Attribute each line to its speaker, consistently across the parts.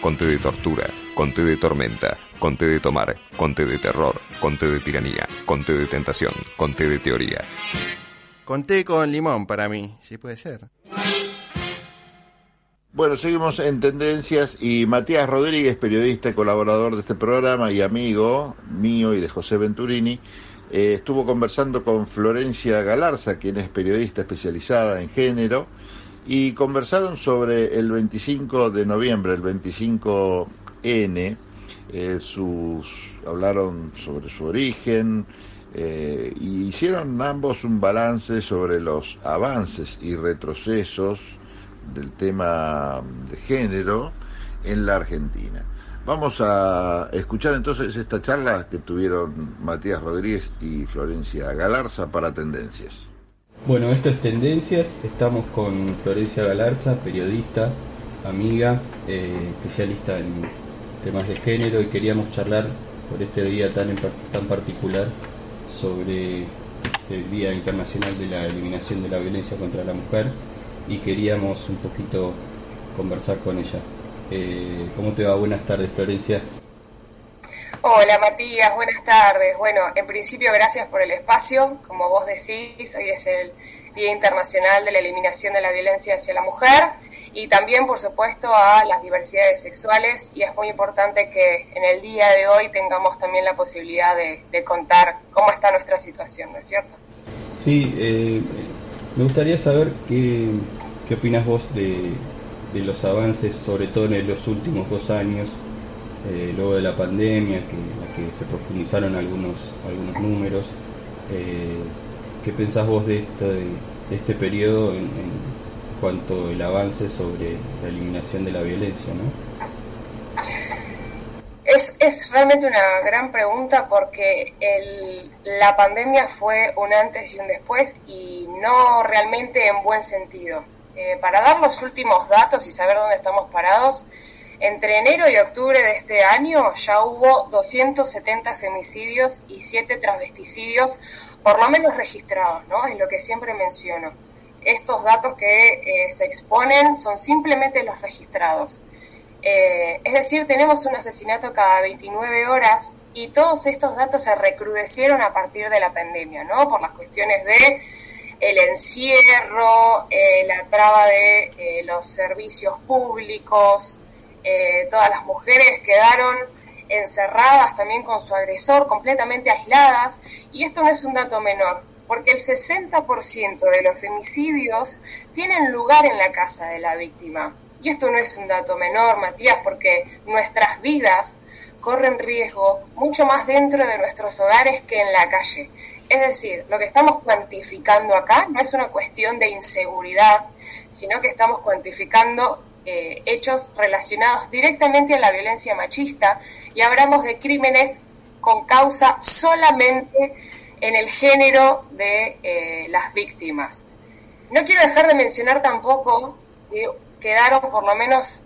Speaker 1: conté de tortura, conté de tormenta, conté de tomar, conté de terror, conté de tiranía, conté de tentación, conté de teoría.
Speaker 2: Conté con limón para mí, si puede ser.
Speaker 3: Bueno, seguimos en tendencias y Matías Rodríguez, periodista y colaborador de este programa y amigo mío y de José Venturini, eh, estuvo conversando con Florencia Galarza, quien es periodista especializada en género, y conversaron sobre el 25 de noviembre, el 25N, eh, sus, hablaron sobre su origen eh, y hicieron ambos un balance sobre los avances y retrocesos del tema de género en la Argentina. Vamos a escuchar entonces esta charla que tuvieron Matías Rodríguez y Florencia Galarza para Tendencias.
Speaker 4: Bueno, esto es Tendencias, estamos con Florencia Galarza, periodista, amiga, eh, especialista en temas de género y queríamos charlar por este día tan, tan particular sobre este Día Internacional de la Eliminación de la Violencia contra la Mujer y queríamos un poquito conversar con ella. Eh, ¿Cómo te va? Buenas tardes, Florencia.
Speaker 5: Hola Matías, buenas tardes. Bueno, en principio gracias por el espacio. Como vos decís, hoy es el Día Internacional de la Eliminación de la Violencia hacia la Mujer y también, por supuesto, a las diversidades sexuales y es muy importante que en el día de hoy tengamos también la posibilidad de, contar cómo está nuestra situación, ¿no es cierto?
Speaker 4: Sí, eh, me gustaría saber qué, qué opinas vos de, de los avances, sobre todo en los últimos dos años, eh, luego de la pandemia, que, en la que se profundizaron algunos, algunos números. Eh, ¿Qué pensás vos de, esto, de, este periodo en, cuanto al avance sobre la eliminación de la violencia? ¿no?
Speaker 5: Es, es, realmente una gran pregunta porque el, la pandemia fue un antes y un después y no realmente en buen sentido. Eh, para dar los últimos datos y saber dónde estamos parados, entre enero y octubre de este año ya hubo 270 femicidios y 7 transvesticidios, por lo menos registrados, ¿no? Es lo que siempre menciono. Estos datos que eh, se exponen son simplemente los registrados. Eh, es decir, tenemos un asesinato cada 29 horas y todos estos datos se recrudecieron a partir de la pandemia, ¿no? Por las cuestiones de el encierro, eh, la traba de los servicios públicos, eh, todas las mujeres quedaron encerradas también con su agresor, completamente aisladas, y esto no es un dato menor, porque el 60% de los femicidios tienen lugar en la casa de la víctima. Y esto no es un dato menor, Matías, porque nuestras vidas corren riesgo mucho más dentro de nuestros hogares que en la calle. Es decir, lo que estamos cuantificando acá no es una cuestión de inseguridad, sino que estamos cuantificando eh, hechos relacionados directamente a la violencia machista y hablamos de crímenes con causa solamente en el género de eh, las víctimas. No quiero dejar de mencionar tampoco que quedaron por lo menos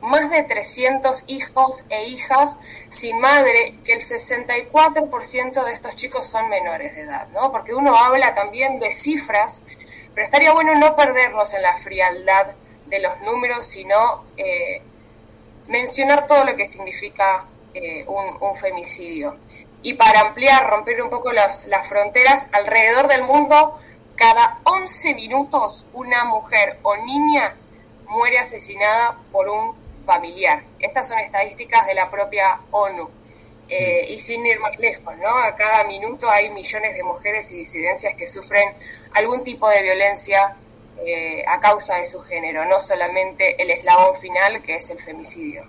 Speaker 5: más de 300 hijos e hijas sin madre, que el 64% de estos chicos son menores de edad, ¿no? Porque uno habla también de cifras, pero estaría bueno no perdernos en la frialdad de los números, sino eh, mencionar todo lo que significa eh, un, femicidio. Y para ampliar, romper un poco las, las fronteras, alrededor del mundo, cada 11 minutos una mujer o niña muere asesinada por un familiar. Estas son estadísticas de la propia ONU. Eh, y sin ir más lejos, ¿no? A cada minuto hay millones de mujeres y disidencias que sufren algún tipo de violencia eh, a causa de su género, no solamente el eslabón final que es el femicidio.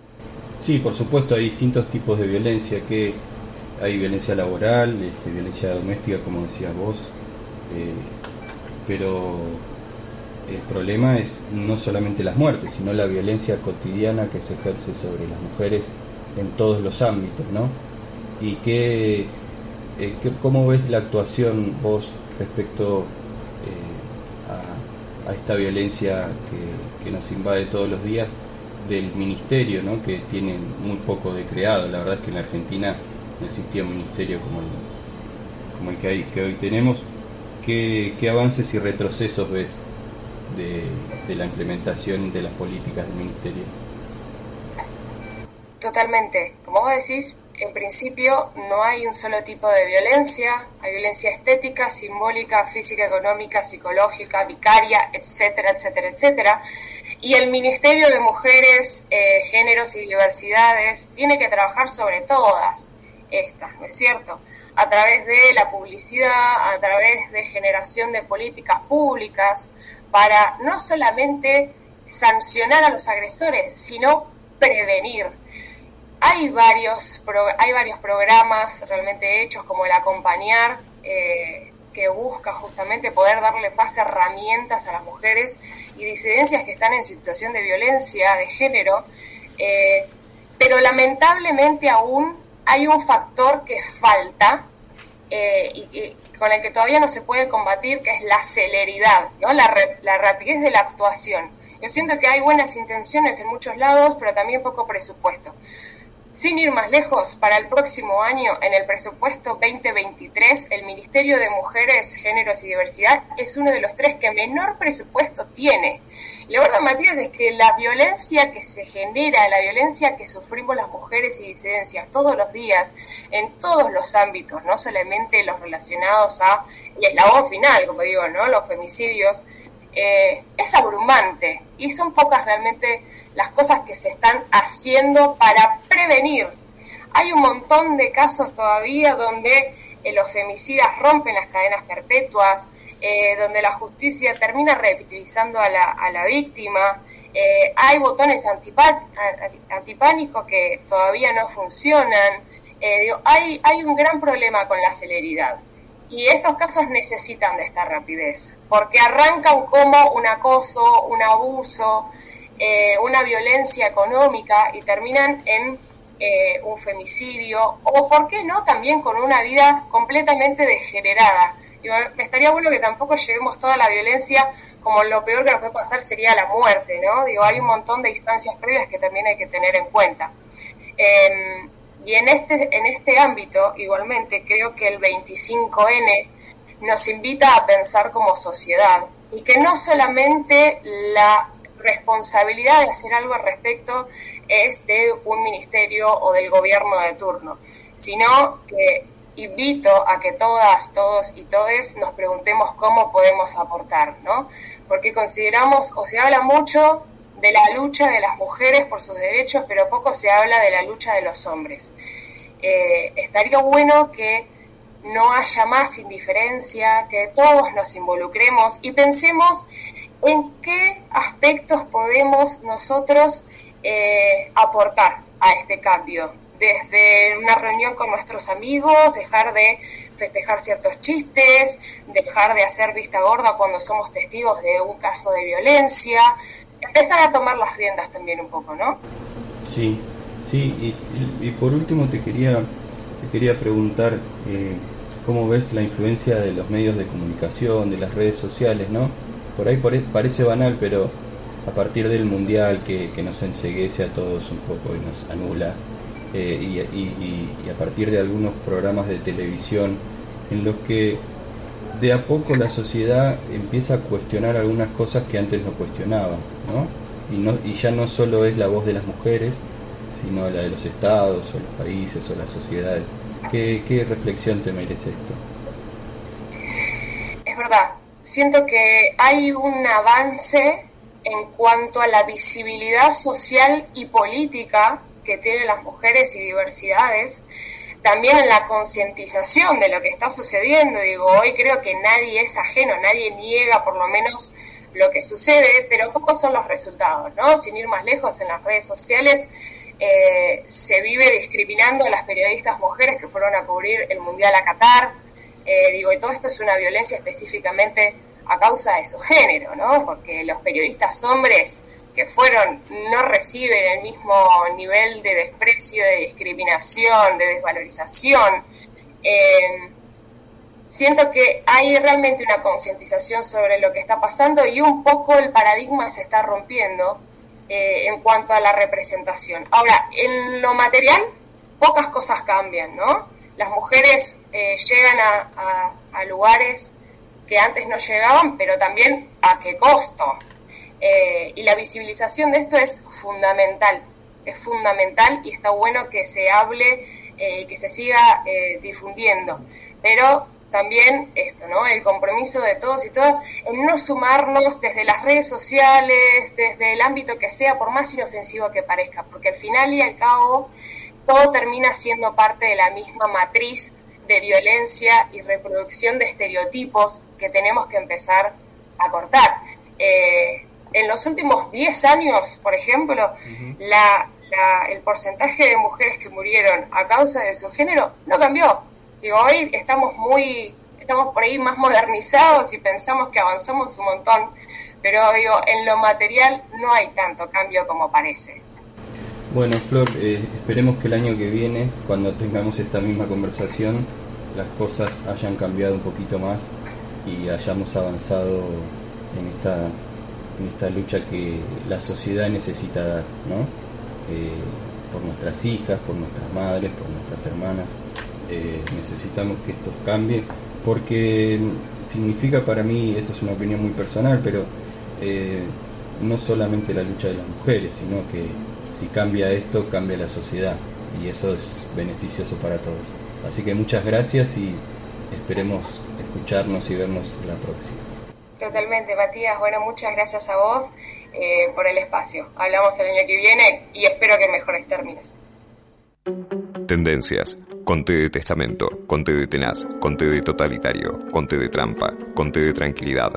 Speaker 4: Sí, por supuesto, hay distintos tipos de violencia, que hay violencia laboral, este, violencia doméstica, como decías vos, eh, pero el problema es no solamente las muertes, sino la violencia cotidiana que se ejerce sobre las mujeres en todos los ámbitos, ¿no? Y qué, eh, cómo ves la actuación vos respecto eh, a, esta violencia que, que, nos invade todos los días del ministerio, ¿no? Que tiene muy poco de creado. La verdad es que en la Argentina no existía un ministerio como el, como el que, hay, que hoy tenemos. ¿Qué, ¿Qué avances y retrocesos ves de, la implementación de las políticas del Ministerio?
Speaker 5: Totalmente. Como vos decís, en principio no hay un solo tipo de violencia, hay violencia estética, simbólica, física, económica, psicológica, vicaria, etcétera, etcétera, etcétera. Y el Ministerio de Mujeres, eh, Géneros y Diversidades tiene que trabajar sobre todas estas, ¿no es cierto? A través de la publicidad, a través de generación de políticas públicas, para no solamente sancionar a los agresores, sino prevenir hay varios, hay varios programas realmente hechos, como el Acompañar, eh, que busca justamente poder darle más herramientas a las mujeres y disidencias que están en situación de violencia de género, eh, pero lamentablemente aún hay un factor que falta eh, y, con el que todavía no se puede combatir, que es la celeridad, ¿no? la, la rapidez de la actuación. Yo siento que hay buenas intenciones en muchos lados, pero también poco presupuesto. Sin ir más lejos, para el próximo año, en el presupuesto 2023, el Ministerio de Mujeres, Géneros y Diversidad es uno de los tres que menor presupuesto tiene. La verdad, Matías, es que la violencia que se genera, la violencia que sufrimos las mujeres y disidencias todos los días, en todos los ámbitos, no solamente los relacionados a el eslabón final, como digo, ¿no? los femicidios, eh, es abrumante y son pocas realmente las cosas que se están haciendo para prevenir. Hay un montón de casos todavía donde eh, los femicidas rompen las cadenas perpetuas, eh, donde la justicia termina revictimizando a la, a la víctima. Eh, hay botones antipánicos que todavía no funcionan. hay, hay un gran problema con la celeridad. Y estos casos necesitan de esta rapidez, porque arrancan como un acoso, un abuso, eh, una violencia económica y terminan en eh, un femicidio o, ¿por qué no?, también con una vida completamente degenerada. Digo, estaría bueno que tampoco llevemos toda la violencia como lo peor que nos puede pasar sería la muerte, ¿no? Digo, hay un montón de instancias previas que también hay que tener en cuenta. Em, y en este, en este ámbito, igualmente, creo que el 25N nos invita a pensar como sociedad y que no solamente la responsabilidad de hacer algo al respecto es de un ministerio o del gobierno de turno, sino que invito a que todas, todos y todes nos preguntemos cómo podemos aportar, ¿no? Porque consideramos, o se habla mucho de la lucha de las mujeres por sus derechos, pero poco se habla de la lucha de los hombres. Eh, estaría bueno que no haya más indiferencia, que todos nos involucremos y pensemos en qué aspectos podemos nosotros eh, aportar a este cambio. Desde una reunión con nuestros amigos, dejar de festejar ciertos chistes, dejar de hacer vista gorda cuando somos testigos de un caso de violencia, empezar a tomar las riendas también un poco, ¿no?
Speaker 4: Sí, sí, y, por último te quería, te quería preguntar eh, cómo ves la influencia de los medios de comunicación, de las redes sociales, ¿no? Por ahí parece banal, pero a partir del mundial que, nos enseguece a todos un poco y nos anula, eh, y, a partir de algunos programas de televisión en los que de a poco la sociedad empieza a cuestionar algunas cosas que antes no cuestionaba, ¿no? Y, no, y ya no solo es la voz de las mujeres, sino la de los estados o los países o las sociedades. ¿Qué, qué reflexión te merece esto?
Speaker 5: Es verdad, siento que hay un avance en cuanto a la visibilidad social y política que tienen las mujeres y diversidades, también en la concientización de lo que está sucediendo. Digo, hoy creo que nadie es ajeno, nadie niega por lo menos lo que sucede, pero pocos son los resultados, ¿no? Sin ir más lejos, en las redes sociales eh, se vive discriminando a las periodistas mujeres que fueron a cubrir el Mundial a Qatar, eh, digo, y todo esto es una violencia específicamente a causa de su género, ¿no? Porque los periodistas hombres que fueron no reciben el mismo nivel de desprecio, de discriminación, de desvalorización. Eh, siento que hay realmente una concientización sobre lo que está pasando y un poco el paradigma se está rompiendo eh, en cuanto a la representación. Ahora, en lo material, pocas cosas cambian, ¿no? las mujeres eh, llegan a, lugares que antes no llegaban, pero también a qué costo. Eh, y la visibilización de esto es fundamental. es fundamental y está bueno que se hable y que se siga difundiendo. Pero también esto, ¿no? El compromiso de todos y todas en no sumarnos desde las redes sociales, desde el ámbito que sea, por más inofensivo que parezca, porque al final y al cabo todo termina siendo parte de la misma matriz de violencia y reproducción de estereotipos que tenemos que empezar a cortar. Eh, en los últimos 10 años, por ejemplo, el porcentaje de mujeres que murieron a causa de su género no cambió Digo, hoy estamos muy, estamos por ahí más modernizados y pensamos que avanzamos un montón, pero digo, en lo material no hay tanto cambio como parece.
Speaker 4: Bueno, Flor, eh, esperemos que el año que viene, cuando tengamos esta misma conversación, las cosas hayan cambiado un poquito más y hayamos avanzado en esta, en esta lucha que la sociedad necesita dar, ¿no? Eh, por nuestras hijas, por nuestras madres, por nuestras hermanas. Eh, necesitamos que esto cambie porque significa para mí, esto es una opinión muy personal, pero no solamente la lucha de las mujeres, sino que si cambia esto, cambia la sociedad y eso es beneficioso para todos. Así que muchas gracias y esperemos escucharnos y vernos la próxima.
Speaker 5: Totalmente, Matías. Bueno, muchas gracias a vos eh, por el espacio. Hablamos el año que viene y espero que mejores términos.
Speaker 1: Tendencias. Conte de testamento, conte de tenaz, conte de totalitario, conte de trampa, conte de tranquilidad,